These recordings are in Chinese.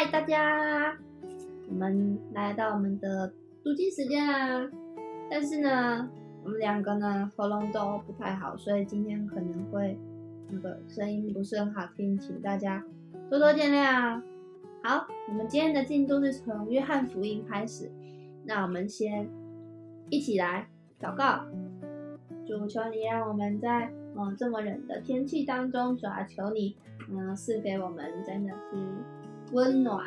嗨，大家，我们来到我们的读经时间啦。但是呢，我们两个呢喉咙都不太好，所以今天可能会那个声音不是很好听，请大家多多见谅。好，我们今天的进度是从约翰福音开始。那我们先一起来祷告，主求你让我们在嗯这么冷的天气当中，主要求你嗯赐给我们真的是温暖，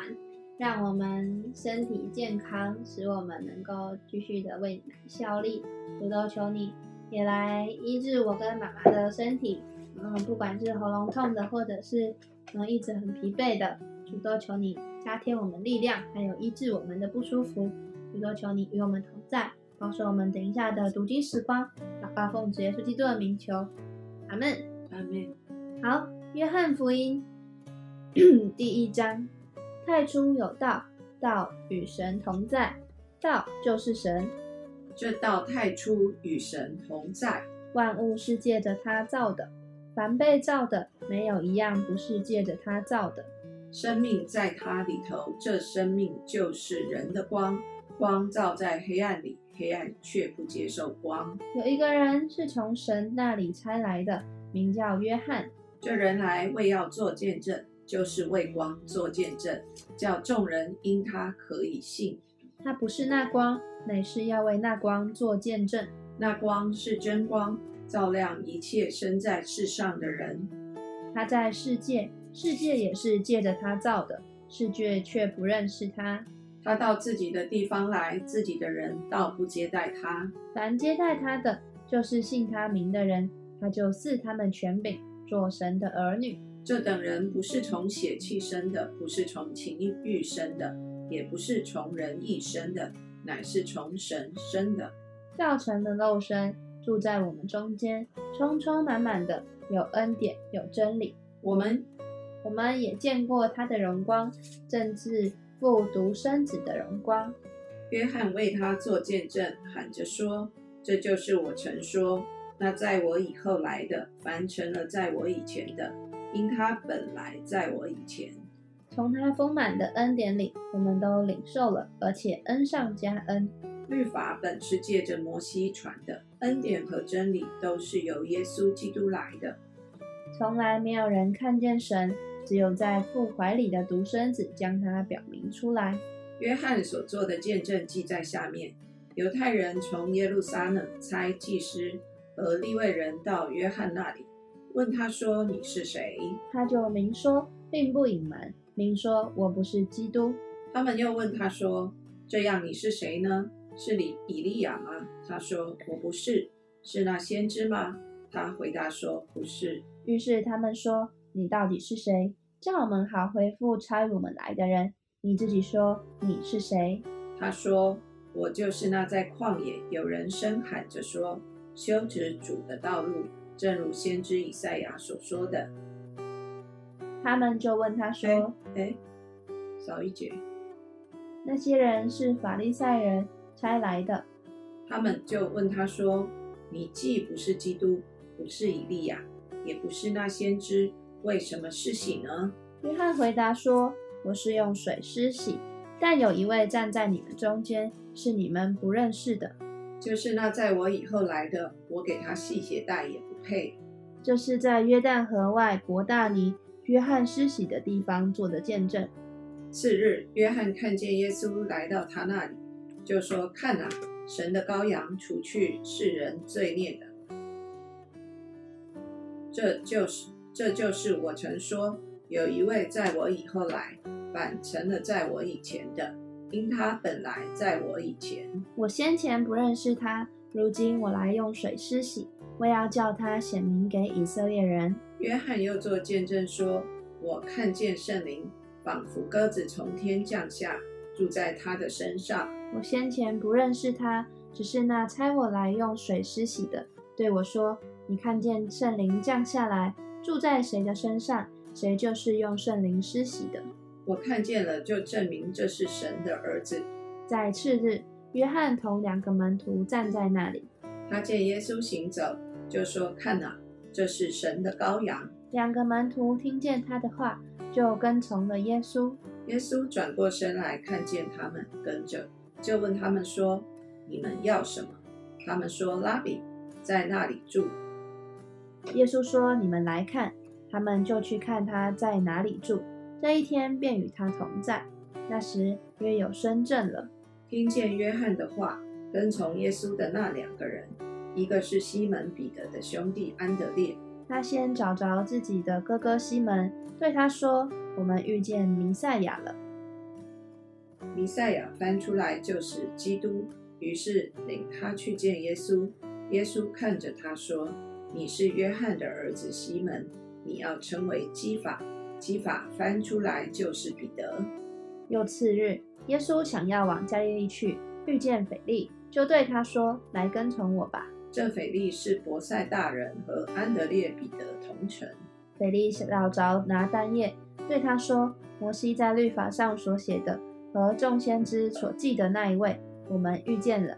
让我们身体健康，使我们能够继续的为你效力。主都求你也来医治我跟妈妈的身体，嗯，不管是喉咙痛的，或者是嗯一直很疲惫的，主都求你加添我们力量，还有医治我们的不舒服。主都求你与我们同在，保守我们等一下的读经时光。祷告奉主耶稣基督的名求，阿门。阿门。好，约翰福音 第一章：太初有道，道与神同在，道就是神。这道太初与神同在，万物是借着他造的，凡被造的，没有一样不是借着他造的。生命在他里头，这生命就是人的光。光照在黑暗里，黑暗却不接受光。有一个人是从神那里差来的，名叫约翰。这人来为要做见证，就是为光做见证，叫众人因他可以信。他不是那光，乃是要为那光做见证。那光是真光，照亮一切生在世上的人。他在世界，世界也是借着他造的，世界却不认识他。他到自己的地方来，自己的人倒不接待他。凡接待他的，就是信他名的人，他就赐他们权柄，做神的儿女。这等人不是从血气生的，不是从情欲生的，也不是从人意生的，乃是从神生的。造成的肉身住在我们中间，充充满满的有恩典，有真理。我们我们也见过他的荣光，正是。复独生子的荣光，约翰为他做见证，喊着说：“这就是我曾说，那在我以后来的，凡成了在我以前的，因他本来在我以前。”从他丰满的恩典里，我们都领受了，而且恩上加恩。律法本是借着摩西传的，恩典和真理都是由耶稣基督来的。从来没有人看见神。只有在父怀里的独生子将他表明出来。约翰所做的见证记在下面。犹太人从耶路撒冷差祭司和利未人到约翰那里，问他说：“你是谁？”他就明说，并不隐瞒，明说：“我不是基督。”他们又问他说：“这样你是谁呢？是你以利亚吗？”他说：“我不是。”是那先知吗？他回答说：“不是。”于是他们说。你到底是谁？叫我们好回复差我们来的人。你自己说你是谁？他说：“我就是那在旷野有人声喊着说，修直主的道路，正如先知以赛亚所说的。”他们就问他说：“哎，少一节。那些人是法利赛人差来的。”他们就问他说：“你既不是基督，不是以利亚，也不是那先知。”为什么施洗呢？约翰回答说：“我是用水施洗，但有一位站在你们中间，是你们不认识的，就是那在我以后来的。我给他系鞋带也不配。”这是在约旦河外伯大尼约翰施洗的地方做的见证。次日，约翰看见耶稣来到他那里，就说：“看啊，神的羔羊，除去世人罪孽的。”这就是。这就是我曾说，有一位在我以后来，反成了在我以前的，因他本来在我以前。我先前不认识他，如今我来用水施洗，我要叫他显明给以色列人。约翰又做见证说：“我看见圣灵仿佛鸽子从天降下，住在他的身上。我先前不认识他，只是那差我来用水施洗的对我说：你看见圣灵降下来。”住在谁的身上，谁就是用圣灵施洗的。我看见了，就证明这是神的儿子。在次日，约翰同两个门徒站在那里，他见耶稣行走，就说：“看哪，这是神的羔羊。”两个门徒听见他的话，就跟从了耶稣。耶稣转过身来，看见他们跟着，就问他们说：“你们要什么？”他们说：“拉比，在那里住。”耶稣说：“你们来看。”他们就去看他在哪里住。这一天便与他同在。那时约有深圳了，听见约翰的话，跟从耶稣的那两个人，一个是西门彼得的兄弟安德烈。他先找着自己的哥哥西门，对他说：“我们遇见弥赛亚了。”弥赛亚翻出来就是基督，于是领他去见耶稣。耶稣看着他说：“你是约翰的儿子西门，你要称为基法。基法翻出来就是彼得。”又次日，耶稣想要往加利利去，遇见腓力，就对他说：“来跟从我吧。”这斐利是伯赛大人和安德烈、彼得同城。斐利找着拿单叶，对他说：“摩西在律法上所写的和众先知所记的那一位，我们遇见了，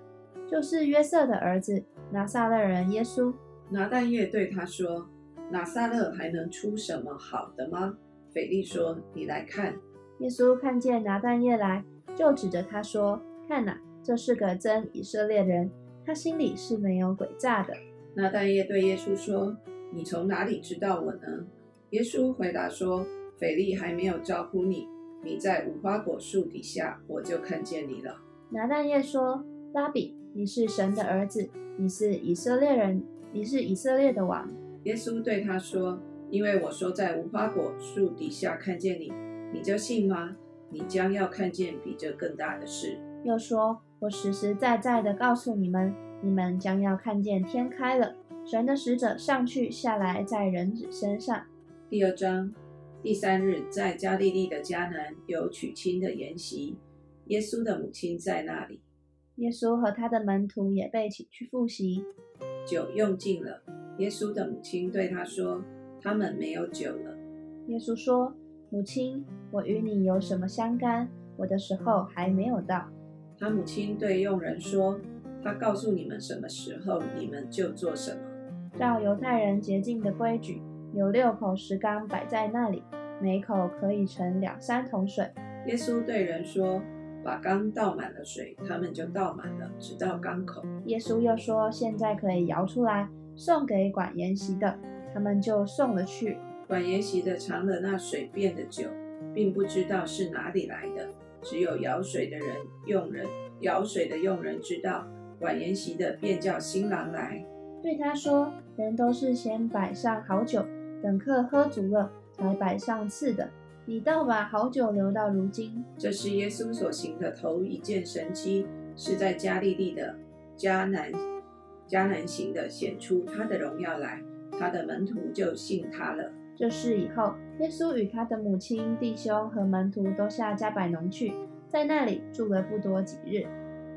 就是约瑟的儿子拿撒勒人耶稣。”拿蛋叶对他说：“拿撒勒还能出什么好的吗？”斐利说：“你来看。”耶稣看见拿蛋叶来，就指着他说：“看哪，这是个真以色列人。”他心里是没有诡诈的。那但业对耶稣说：“你从哪里知道我呢？”耶稣回答说：“腓力还没有招呼你，你在无花果树底下，我就看见你了。”拿但业说：“拉比，你是神的儿子，你是以色列人，你是以色列的王。”耶稣对他说：“因为我说在无花果树底下看见你，你就信吗？你将要看见比这更大的事。”又说。我实实在在的告诉你们，你们将要看见天开了，神的使者上去下来在人子身上。第二章第三日，在加利利的迦南有娶亲的筵席，耶稣的母亲在那里。耶稣和他的门徒也被请去复习。酒用尽了，耶稣的母亲对他说：“他们没有酒了。”耶稣说：“母亲，我与你有什么相干？我的时候还没有到。”他母亲对佣人说：“他告诉你们什么时候，你们就做什么。照犹太人洁净的规矩，有六口石缸摆在那里，每口可以盛两三桶水。”耶稣对人说：“把缸倒满了水，他们就倒满了，直到缸口。”耶稣又说：“现在可以摇出来，送给管筵席的。”他们就送了去。管筵席的尝了那水变的酒，并不知道是哪里来的。只有舀水的人用人，舀水的用人知道，管筵席的便叫新郎来，对他说：“人都是先摆上好酒，等客喝足了，才摆上次的。你倒把好酒留到如今。”这是耶稣所行的头一件神迹，是在加利利的迦南，迦南行的显出他的荣耀来，他的门徒就信他了。这事以后，耶稣与他的母亲、弟兄和门徒都下加百农去，在那里住了不多几日。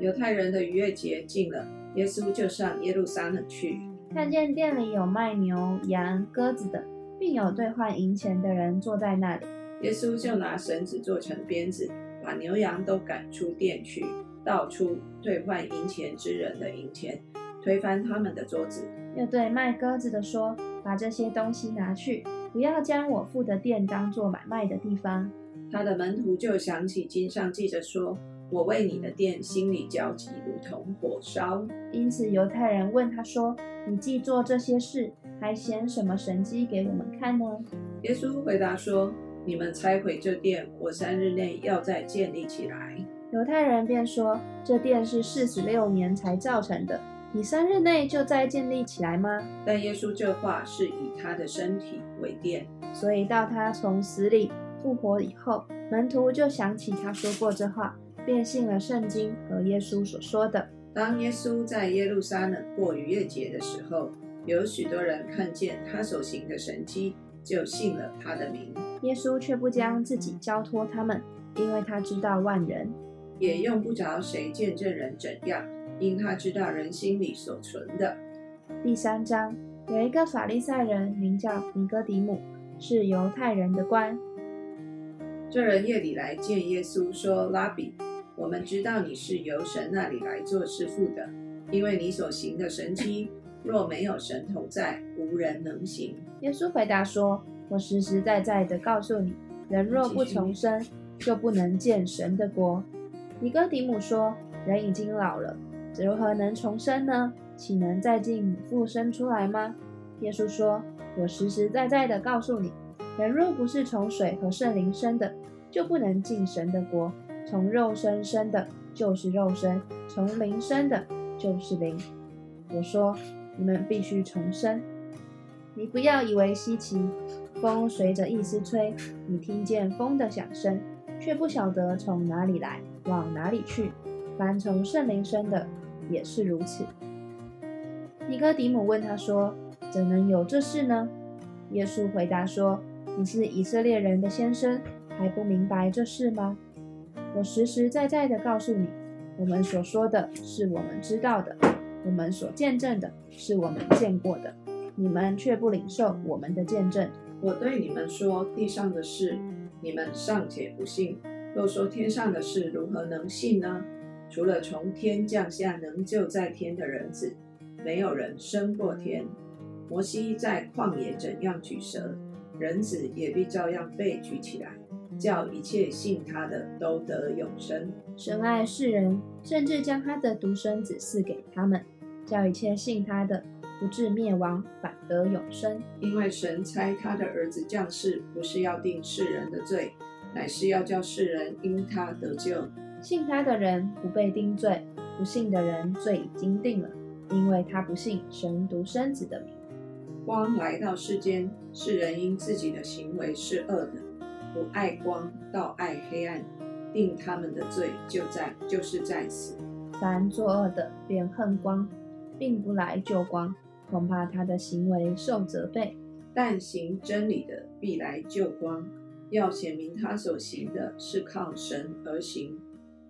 犹太人的逾越节近了，耶稣就上耶路撒冷去，看见店里有卖牛、羊、鸽子的，并有兑换银钱的人坐在那里。耶稣就拿绳子做成鞭子，把牛羊都赶出店去，倒出兑换银钱之人的银钱，推翻他们的桌子。又对卖鸽子的说：“把这些东西拿去。”不要将我父的店当做买卖的地方。他的门徒就想起经上记着说：“我为你的店心里焦急，如同火烧。”因此犹太人问他说：“你既做这些事，还显什么神迹给我们看呢？”耶稣回答说：“你们拆毁这殿，我三日内要再建立起来。”犹太人便说：“这殿是四十六年才造成的。”你三日内就再建立起来吗？但耶稣这话是以他的身体为殿，所以到他从死里复活以后，门徒就想起他说过这话，便信了圣经和耶稣所说的。当耶稣在耶路撒冷过逾越节的时候，有许多人看见他所行的神迹，就信了他的名。耶稣却不将自己交托他们，因为他知道万人，也用不着谁见证人怎样。因他知道人心里所存的。第三章，有一个法利赛人名叫尼哥底母，是犹太人的官。这人夜里来见耶稣，说：“拉比，我们知道你是由神那里来做师傅的，因为你所行的神迹，若没有神同在，无人能行。”耶稣回答说：“我实实在在的告诉你，人若不重生，就不能见神的国。尼哥底母说：“人已经老了，如何能重生呢？岂能再进母腹生出来吗？”耶稣说：“我实实在在的告诉你，人若不是从水和圣灵生的，就不能进神的国。从肉身生的，就是肉身；从灵生的，就是灵。”我说：“你们必须重生。你不要以为稀奇，风随着意思吹，你听见风的响声，却不晓得从哪里来，往哪里去。凡从圣灵生的，也是如此。”尼哥底母问他说。怎能有这事呢？耶稣回答说：“你是以色列人的先生，还不明白这事吗？我实实在在的告诉你，我们所说的是我们知道的，我们所见证的是我们见过的，你们却不领受我们的见证。我对你们说地上的事，你们尚且不信；若说天上的事，如何能信呢？除了从天降下能救在天的人子，没有人升过天。”摩西在旷野怎样举蛇，人子也必照样被举起来，叫一切信他的都得永生。神爱世人，甚至将他的独生子赐给他们，叫一切信他的不至灭亡，反得永生。因为神差他的儿子降世，不是要定世人的罪，乃是要叫世人因他得救。信他的人不被定罪，不信的人罪已经定了，因为他不信神独生子的名。光来到世间，世人因自己的行为是恶的，不爱光，倒爱黑暗，定他们的罪就在就是在此。凡作恶的，便恨光，并不来救光，恐怕他的行为受责备；但行真理的，必来救光，要显明他所行的是靠神而行。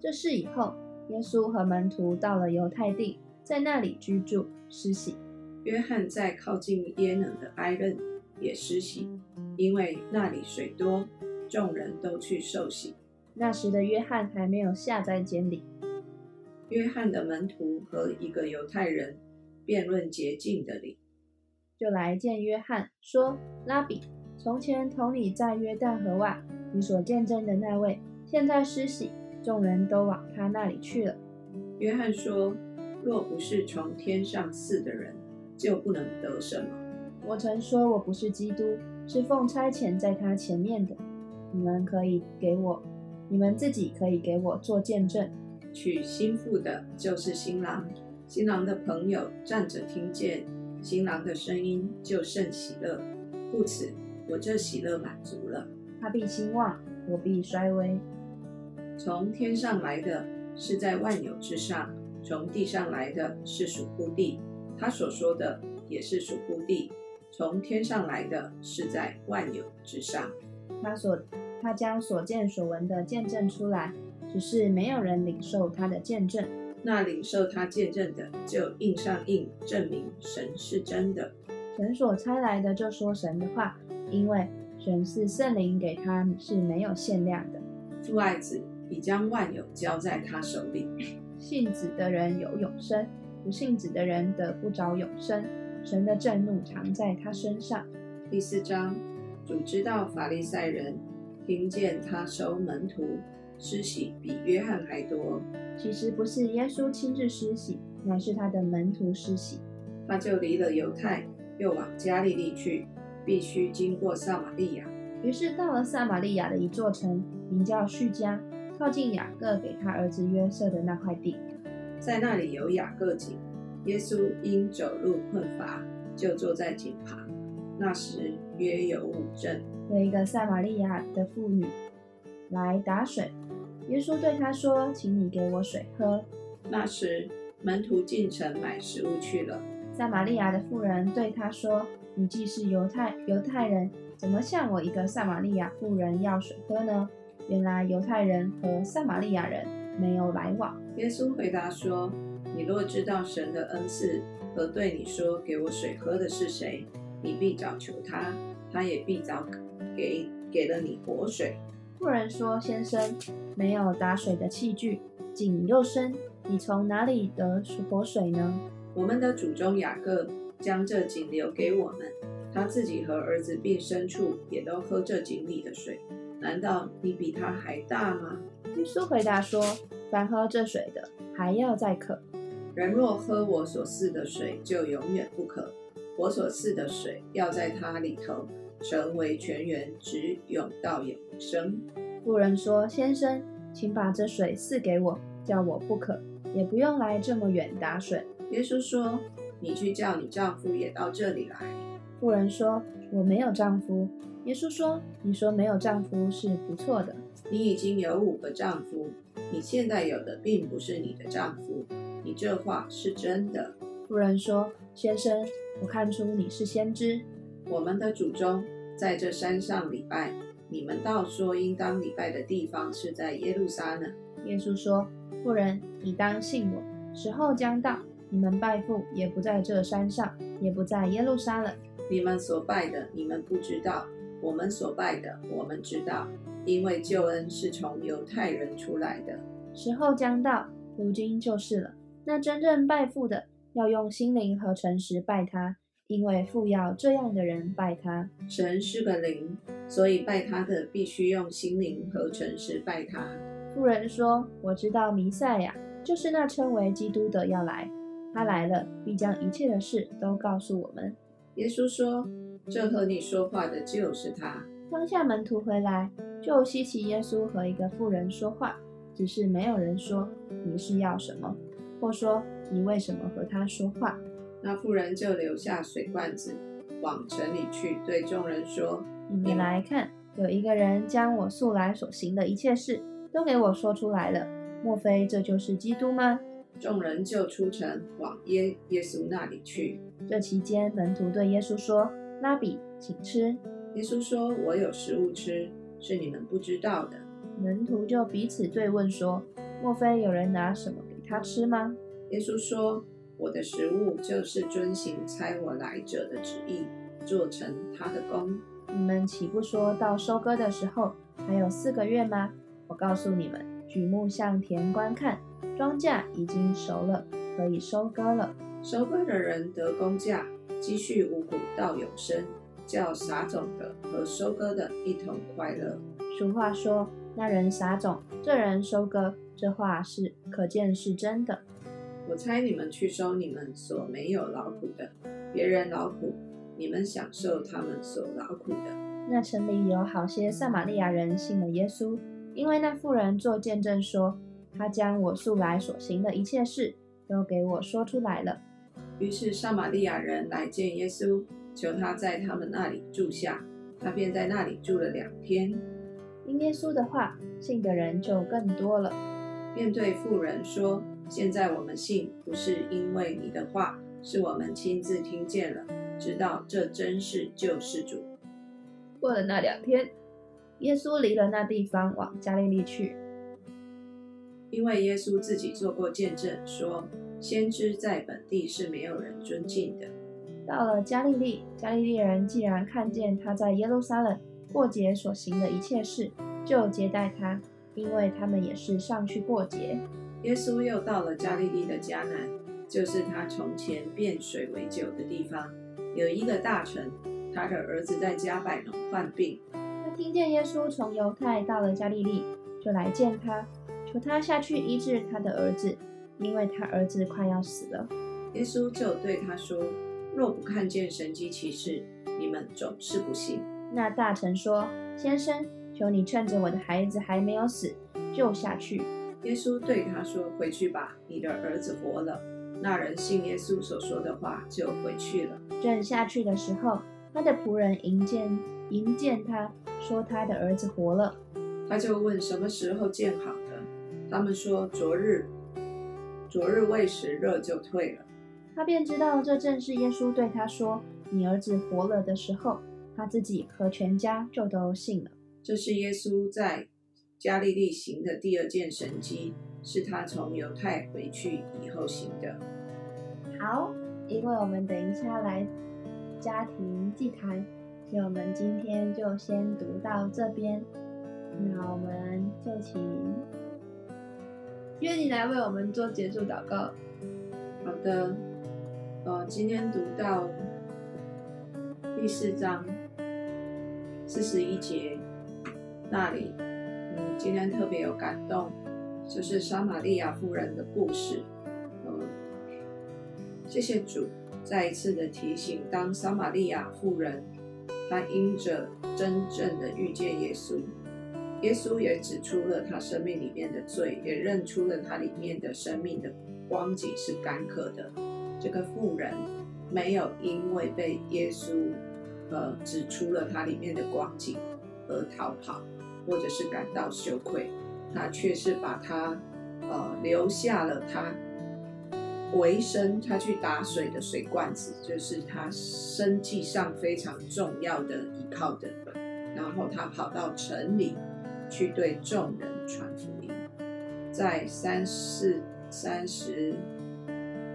这事以后，耶稣和门徒到了犹太地，在那里居住施洗。约翰在靠近耶能的埃任也施洗，因为那里水多，众人都去受洗。那时的约翰还没有下在监里。约翰的门徒和一个犹太人辩论洁净的理，就来见约翰，说：“拉比，从前同你在约旦河外，你所见证的那位，现在施洗，众人都往他那里去了。”约翰说：“若不是从天上赐的人。”就不能得什么。我曾说我不是基督，是奉差遣在他前面的。你们可以给我，你们自己可以给我做见证。娶新妇的就是新郎，新郎的朋友站着听见新郎的声音，就甚喜乐。故此，我这喜乐满足了。他必兴旺，我必衰微。从天上来的是在万有之上，从地上来的是属乎地。他所说的也是属乎地，从天上来的是在万有之上。他所他将所见所闻的见证出来，只是没有人领受他的见证。那领受他见证的，就印上印，证明神是真的。神所差来的就说神的话，因为神是圣灵给他是没有限量的。父爱子已将万有交在他手里，信子的人有永生。不信子的人得不着永生，神的震怒藏在他身上。第四章，主知道法利赛人听见他收门徒施洗比约翰还多。其实不是耶稣亲自施洗，乃是他的门徒施洗。他就离了犹太，又往加利利去，必须经过撒玛利亚。于是到了撒玛利亚的一座城，名叫叙加，靠近雅各给他儿子约瑟的那块地。在那里有雅各井，耶稣因走路困乏，就坐在井旁。那时约有五阵，有一个撒玛利亚的妇女来打水。耶稣对她说：“请你给我水喝。”那时门徒进城买食物去了。撒玛利亚的妇人对他说：“你既是犹太犹太人，怎么向我一个撒玛利亚妇人要水喝呢？”原来犹太人和撒玛利亚人没有来往。耶稣回答说：“你若知道神的恩赐和对你说‘给我水喝’的是谁，你必早求他，他也必早给给了你活水。”妇人说：“先生，没有打水的器具，井又深，你从哪里得活水呢？”我们的祖宗雅各将这井留给我们，他自己和儿子并牲畜也都喝这井里的水。难道你比他还大吗？耶稣回答说：“凡喝这水的，还要再渴。人若喝我所赐的水，就永远不渴。我所赐的水要在他里头成为泉源，直涌到永生。”妇人说：“先生，请把这水赐给我，叫我不渴，也不用来这么远打水。”耶稣说：“你去叫你丈夫也到这里来。”妇人说：“我没有丈夫。”耶稣说：“你说没有丈夫是不错的。你已经有五个丈夫，你现在有的并不是你的丈夫。你这话是真的。”妇人说：“先生，我看出你是先知。我们的祖宗在这山上礼拜，你们倒说应当礼拜的地方是在耶路撒冷。”耶稣说：“妇人，你当信我，时候将到，你们拜父也不在这山上，也不在耶路撒冷。你们所拜的，你们不知道。”我们所拜的，我们知道，因为救恩是从犹太人出来的。时候将到，如今就是了。那真正拜父的，要用心灵和诚实拜他，因为父要这样的人拜他。神是个灵，所以拜他的必须用心灵和诚实拜他。妇人说：“我知道弥赛亚就是那称为基督的要来，他来了，必将一切的事都告诉我们。”耶稣说。这和你说话的就是他。当下门徒回来，就稀奇耶稣和一个妇人说话，只是没有人说你是要什么，或说你为什么和他说话。那妇人就留下水罐子，往城里去，对众人说：“你们来看，有一个人将我素来所行的一切事都给我说出来了。莫非这就是基督吗？”众人就出城往耶耶稣那里去。这期间，门徒对耶稣说。拉比，请吃。耶稣说：“我有食物吃，是你们不知道的。”门徒就彼此对问说：“莫非有人拿什么给他吃吗？”耶稣说：“我的食物就是遵行差我来者的旨意，做成他的功。你们岂不说到收割的时候还有四个月吗？我告诉你们，举目向田观看，庄稼已经熟了，可以收割了。收割的人得工价。”积蓄五谷到永生，叫撒种的和收割的一同快乐。俗话说：“那人撒种，这人收割。”这话是可见是真的。我猜你们去收你们所没有劳苦的，别人劳苦，你们享受他们所劳苦的。那城里有好些撒玛利亚人信了耶稣，因为那妇人做见证说：“他将我素来所行的一切事都给我说出来了。”于是撒玛利亚人来见耶稣，求他在他们那里住下。他便在那里住了两天。因耶稣的话，信的人就更多了。便对妇人说：“现在我们信，不是因为你的话，是我们亲自听见了，知道这真是救世主。”过了那两天，耶稣离了那地方，往加利利去。因为耶稣自己做过见证，说。先知在本地是没有人尊敬的。到了加利利，加利利人既然看见他在耶路撒冷过节所行的一切事，就接待他，因为他们也是上去过节。耶稣又到了加利利的迦南，就是他从前变水为酒的地方。有一个大臣，他的儿子在加百农患病。他听见耶稣从犹太到了加利利，就来见他，求他下去医治他的儿子。因为他儿子快要死了，耶稣就对他说：“若不看见神迹奇事，你们总是不信。”那大臣说：“先生，求你趁着我的孩子还没有死，救下去。”耶稣对他说：“回去吧，你的儿子活了。”那人信耶稣所说的话，就回去了。正下去的时候，他的仆人迎见迎见他说：“他的儿子活了。”他就问什么时候见好的？他们说：“昨日。”昨日未食，热就退了。他便知道这正是耶稣对他说：“你儿子活了”的时候，他自己和全家就都信了。这是耶稣在加利利行的第二件神迹，是他从犹太回去以后行的。好，因为我们等一下来家庭祭坛，所以我们今天就先读到这边。那我们就请。愿你来为我们做结束祷告。好的，呃，今天读到第四章四十一节，那里，嗯，今天特别有感动，就是撒玛利亚妇人的故事。嗯，谢谢主再一次的提醒，当撒玛利亚妇人她因着真正的遇见耶稣，耶稣也指出了他生命里面的罪，也认出了他里面的生命的光景是干渴的。这个妇人没有因为被耶稣呃指出了他里面的光景而逃跑。或者是感到羞愧，他却是把他呃留下了他维生，他去打水的水罐子，就是他生计上非常重要的依靠的。然后他跑到城里去对众人传福音，在三四三十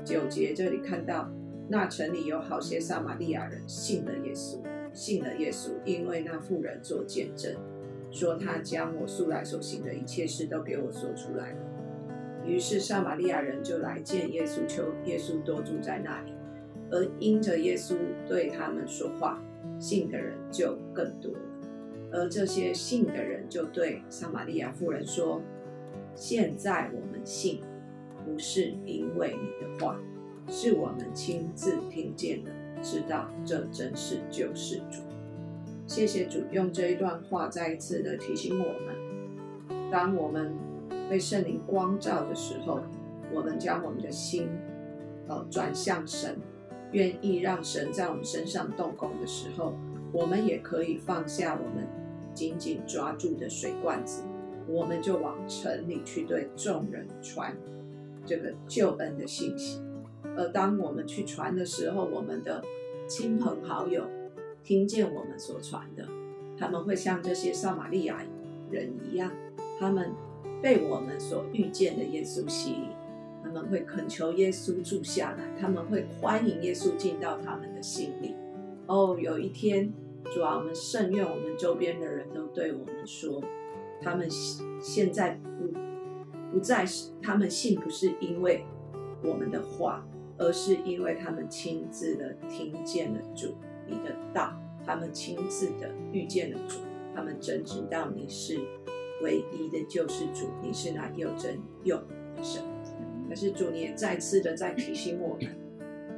九节这里看到，那城里有好些撒玛利亚人信了耶稣，信了耶稣，因为那妇人做见证。说他将我素来所行的一切事都给我说出来了。于是撒玛利亚人就来见耶稣，求耶稣多住在那里。而因着耶稣对他们说话，信的人就更多。而这些信的人就对撒玛利亚妇人说：“现在我们信，不是因为你的话，是我们亲自听见的，知道这真是救世主。”谢谢主用这一段话再一次的提醒我们：当我们被圣灵光照的时候，我们将我们的心呃转向神，愿意让神在我们身上动工的时候，我们也可以放下我们紧紧抓住的水罐子，我们就往城里去对众人传这个救恩的信息。而当我们去传的时候，我们的亲朋好友。听见我们所传的，他们会像这些撒玛利亚人一样，他们被我们所遇见的耶稣吸引，他们会恳求耶稣住下来，他们会欢迎耶稣进到他们的心里。哦，有一天，主啊，我们甚愿我们周边的人都对我们说，他们现在不不再是他们信，不是因为我们的话，而是因为他们亲自的听见了主。你的道，他们亲自的遇见了主，他们真知道你是唯一的救世主，你是那又真又的神。可是主，你也再次的在提醒我们，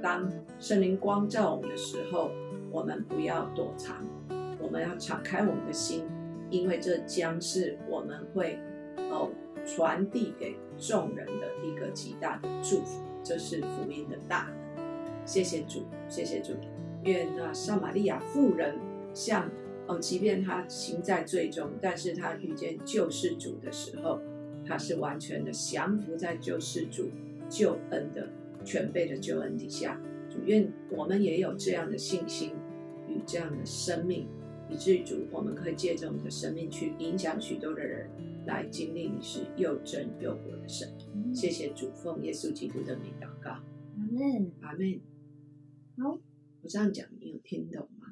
当圣灵光照我们的时候，我们不要躲藏，我们要敞开我们的心，因为这将是我们会哦传递给众人的一个极大的祝福，这是福音的大能。谢谢主，谢谢主。愿那撒玛利亚妇人像哦，即便她行在最终，但是她遇见救世主的时候，她是完全的降服在救世主救恩的全备的救恩底下。主愿我们也有这样的信心与这样的生命，以至于主我们可以借着我们的生命去影响许多的人，来经历你是又真又活的神。谢谢主，奉耶稣基督的名祷告，阿门，阿门。好。我这样讲，你有听懂吗？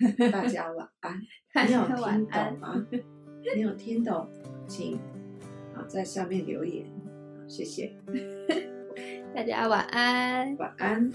大家晚安。你有听懂吗？你有听懂，请啊在下面留言。谢谢。大家晚安。晚安。